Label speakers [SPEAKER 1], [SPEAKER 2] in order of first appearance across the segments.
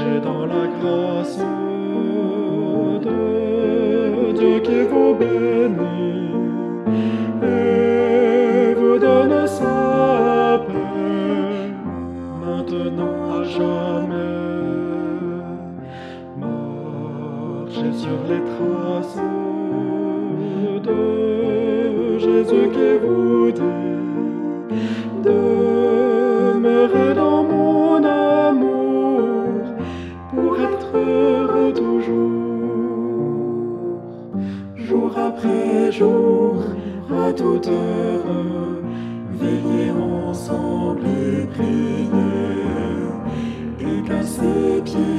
[SPEAKER 1] Marchez dans la grâce de Dieu qui vous bénit et vous donne sa paix maintenant à jamais. Marchez sur les traces de Jésus qui vous toujours. Jour après jour, à toute heure, veillez ensemble et priez, et qu'à ses pieds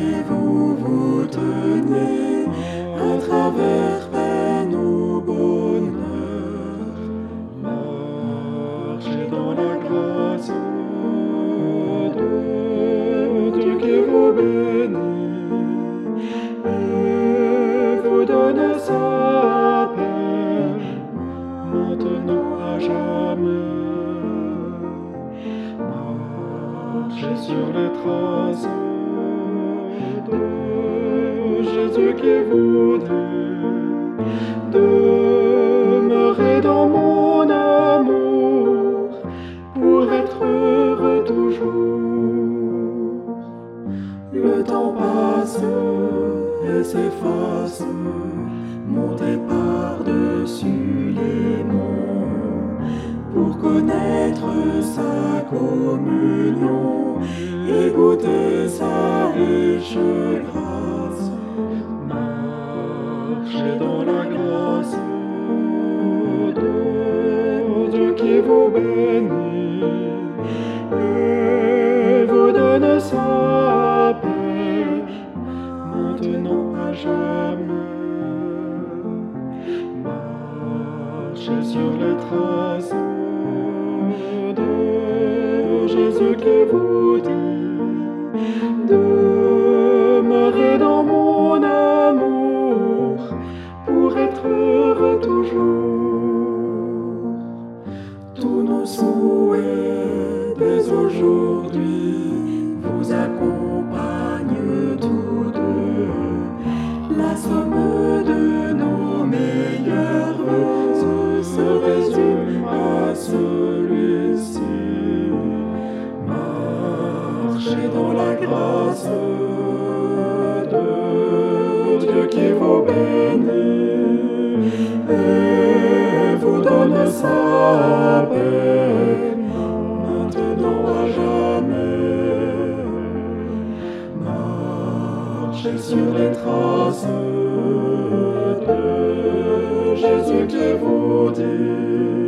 [SPEAKER 1] Marchez sur les traces de Jésus qui vous dit demeurez dans mon amour pour être heureux toujours. Le temps passe et s'efface, par-dessus les monts pour connaître sa communion et goûter sa riche grâce. Marchez dans la grâce de Dieu qui vous bénit et vous donne sa paix maintenant à jamais. Marchez sur les traces Jésus qui vous dit demeurez dans mon amour pour être heureux toujours. Tous nos souhaits dès aujourd'hui vous accompagnent tous deux. La de Dieu qui vous bénit et vous donne sa paix maintenant à jamais. Marchez sur les traces de Jésus qui vous dit